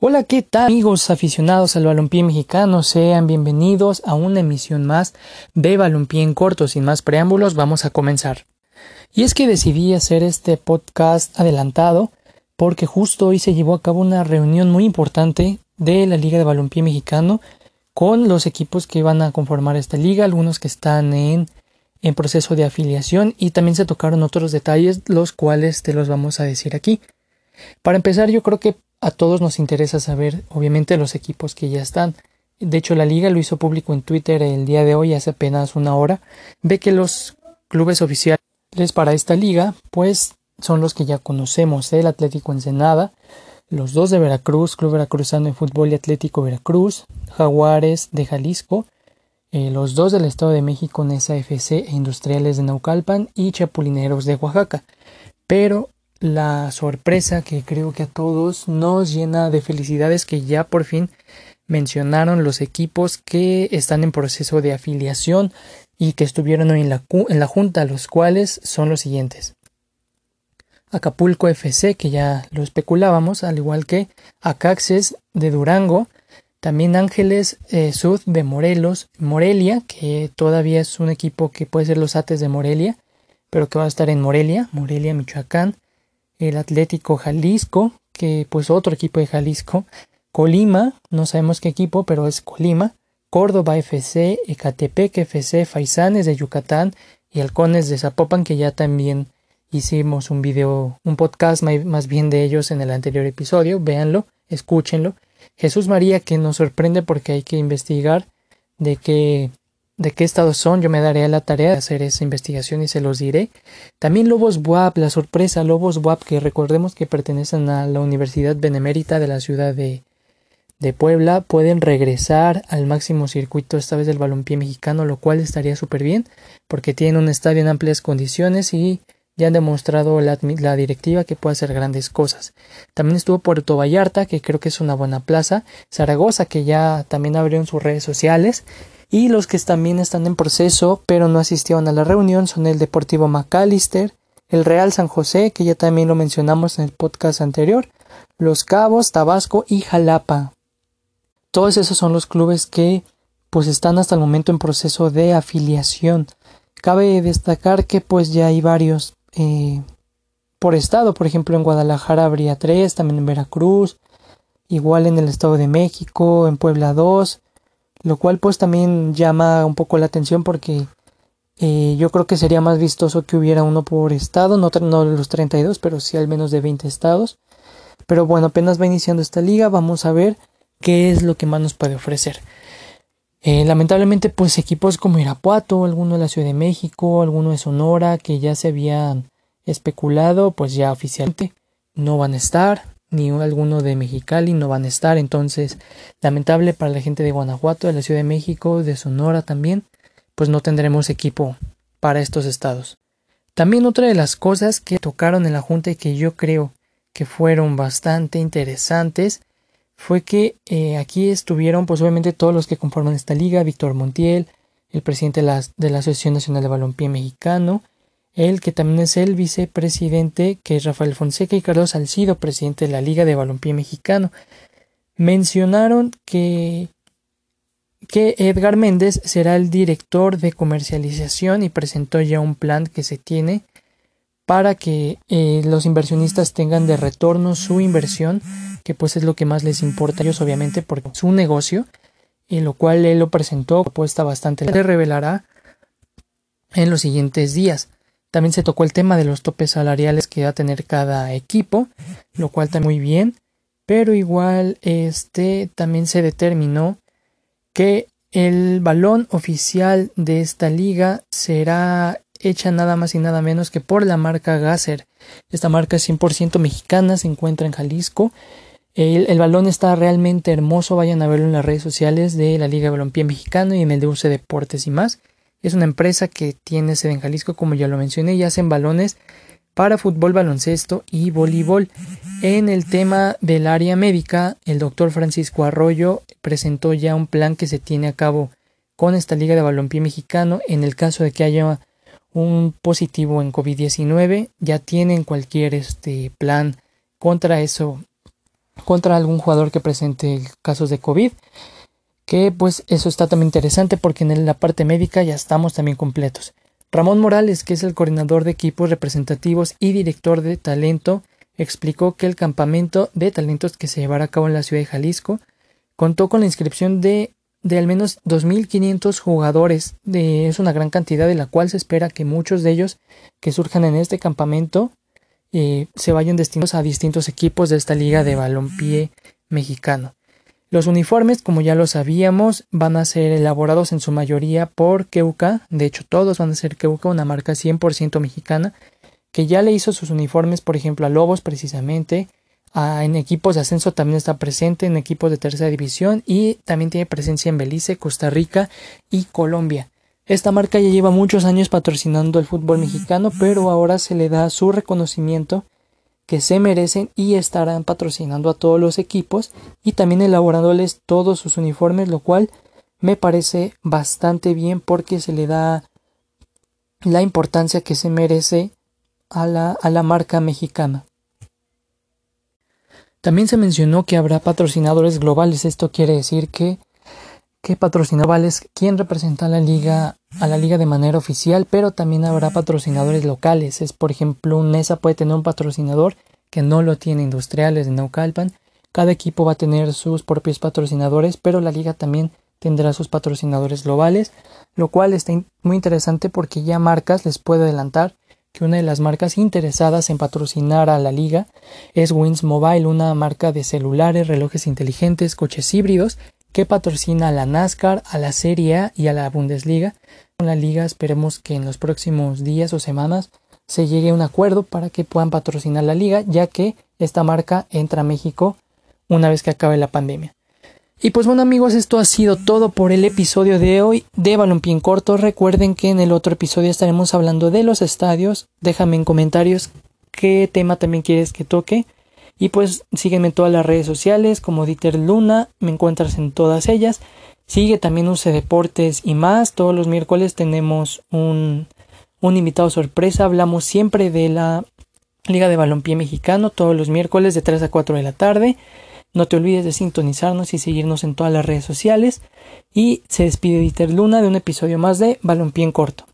Hola, ¿qué tal amigos aficionados al balompié mexicano? Sean bienvenidos a una emisión más de balompié en corto. Sin más preámbulos, vamos a comenzar. Y es que decidí hacer este podcast adelantado porque justo hoy se llevó a cabo una reunión muy importante de la Liga de Balompié Mexicano con los equipos que van a conformar esta liga, algunos que están en, en proceso de afiliación y también se tocaron otros detalles los cuales te los vamos a decir aquí. Para empezar, yo creo que a todos nos interesa saber, obviamente, los equipos que ya están. De hecho, la liga lo hizo público en Twitter el día de hoy, hace apenas una hora. Ve que los clubes oficiales para esta liga, pues son los que ya conocemos, el Atlético Ensenada, los dos de Veracruz, Club Veracruzano de Fútbol y Atlético Veracruz, Jaguares de Jalisco, eh, los dos del Estado de México, NESA FC e Industriales de Naucalpan y Chapulineros de Oaxaca. Pero la sorpresa que creo que a todos nos llena de felicidades que ya por fin mencionaron los equipos que están en proceso de afiliación y que estuvieron hoy en la, en la junta, los cuales son los siguientes. Acapulco FC, que ya lo especulábamos, al igual que Acaxes de Durango, también Ángeles eh, Sud de Morelos, Morelia, que todavía es un equipo que puede ser los Ates de Morelia, pero que va a estar en Morelia, Morelia, Michoacán, el Atlético Jalisco, que pues otro equipo de Jalisco, Colima, no sabemos qué equipo, pero es Colima, Córdoba FC, Ecatepec FC, Faisanes de Yucatán y Halcones de Zapopan, que ya también hicimos un video, un podcast más bien de ellos en el anterior episodio, véanlo, escúchenlo. Jesús María, que nos sorprende porque hay que investigar de qué de qué estados son, yo me daré la tarea de hacer esa investigación y se los diré. También Lobos Buap, la sorpresa, Lobos Buap, que recordemos que pertenecen a la Universidad Benemérita de la ciudad de, de Puebla, pueden regresar al máximo circuito esta vez del balompié mexicano, lo cual estaría súper bien, porque tienen un estadio en amplias condiciones y ya han demostrado la, la, directiva que puede hacer grandes cosas. También estuvo Puerto Vallarta, que creo que es una buena plaza, Zaragoza, que ya también abrió en sus redes sociales, y los que también están en proceso pero no asistieron a la reunión son el Deportivo McAllister, el Real San José, que ya también lo mencionamos en el podcast anterior, Los Cabos, Tabasco y Jalapa. Todos esos son los clubes que pues están hasta el momento en proceso de afiliación. Cabe destacar que pues ya hay varios eh, por estado, por ejemplo en Guadalajara habría tres, también en Veracruz, igual en el Estado de México, en Puebla dos, lo cual pues también llama un poco la atención porque eh, yo creo que sería más vistoso que hubiera uno por estado, no, no los 32, pero sí al menos de 20 estados. Pero bueno, apenas va iniciando esta liga, vamos a ver qué es lo que más nos puede ofrecer. Eh, lamentablemente, pues equipos como Irapuato, alguno de la Ciudad de México, alguno de Sonora, que ya se habían especulado, pues ya oficialmente no van a estar ni alguno de Mexicali no van a estar. Entonces, lamentable para la gente de Guanajuato, de la Ciudad de México, de Sonora también, pues no tendremos equipo para estos estados. También otra de las cosas que tocaron en la Junta y que yo creo que fueron bastante interesantes fue que eh, aquí estuvieron pues obviamente todos los que conforman esta liga, Víctor Montiel, el presidente de la, de la Asociación Nacional de Balompié Mexicano, él que también es el vicepresidente, que es Rafael Fonseca y Carlos Salcido, presidente de la Liga de Balompié Mexicano, mencionaron que, que Edgar Méndez será el director de comercialización y presentó ya un plan que se tiene para que eh, los inversionistas tengan de retorno su inversión, que pues es lo que más les importa a ellos obviamente porque es un negocio, en lo cual él lo presentó, apuesta bastante, se revelará en los siguientes días. También se tocó el tema de los topes salariales que va a tener cada equipo, lo cual está muy bien, pero igual este también se determinó que el balón oficial de esta liga será hecha nada más y nada menos que por la marca Gasser. Esta marca es 100% mexicana, se encuentra en Jalisco. El, balón está realmente hermoso, vayan a verlo en las redes sociales de la Liga de Balompié Mexicano y en el de UC Deportes y más. Es una empresa que tiene sede en Jalisco, como ya lo mencioné, y hacen balones para fútbol, baloncesto y voleibol. En el tema del área médica, el doctor Francisco Arroyo presentó ya un plan que se tiene a cabo con esta Liga de Balompié Mexicano. En el caso de que haya un positivo en COVID-19, ya tienen cualquier este plan contra eso contra algún jugador que presente casos de COVID. Que pues eso está también interesante porque en la parte médica ya estamos también completos. Ramón Morales, que es el coordinador de equipos representativos y director de talento, explicó que el campamento de talentos que se llevará a cabo en la ciudad de Jalisco contó con la inscripción de, de al menos 2.500 jugadores. De, es una gran cantidad de la cual se espera que muchos de ellos que surjan en este campamento eh, se vayan destinados a distintos equipos de esta liga de balompié mexicano. Los uniformes, como ya lo sabíamos, van a ser elaborados en su mayoría por Keuka, de hecho todos van a ser Keuka, una marca 100% mexicana, que ya le hizo sus uniformes, por ejemplo, a Lobos precisamente, en equipos de ascenso también está presente, en equipos de tercera división y también tiene presencia en Belice, Costa Rica y Colombia. Esta marca ya lleva muchos años patrocinando el fútbol mexicano, pero ahora se le da su reconocimiento que se merecen y estarán patrocinando a todos los equipos y también elaborándoles todos sus uniformes, lo cual me parece bastante bien porque se le da la importancia que se merece a la, a la marca mexicana. También se mencionó que habrá patrocinadores globales. Esto quiere decir que, que patrocinadores quien representa a la liga a la liga de manera oficial, pero también habrá patrocinadores locales. Es por ejemplo, NESA puede tener un patrocinador que no lo tiene Industriales de Naucalpan. Cada equipo va a tener sus propios patrocinadores, pero la liga también tendrá sus patrocinadores globales, lo cual está muy interesante porque ya marcas les puedo adelantar que una de las marcas interesadas en patrocinar a la liga es Wins Mobile, una marca de celulares, relojes inteligentes, coches híbridos que patrocina a la NASCAR, a la Serie A y a la Bundesliga. Con la liga esperemos que en los próximos días o semanas se llegue a un acuerdo para que puedan patrocinar la liga, ya que esta marca entra a México una vez que acabe la pandemia. Y pues bueno amigos, esto ha sido todo por el episodio de hoy de Balompié en Corto. Recuerden que en el otro episodio estaremos hablando de los estadios. Déjame en comentarios qué tema también quieres que toque. Y pues sígueme en todas las redes sociales como Dieter Luna, me encuentras en todas ellas. Sigue también Use Deportes y más. Todos los miércoles tenemos un, un invitado sorpresa. Hablamos siempre de la Liga de Balompié Mexicano todos los miércoles de 3 a 4 de la tarde. No te olvides de sintonizarnos y seguirnos en todas las redes sociales. Y se despide Dieter Luna de un episodio más de Balompié en Corto.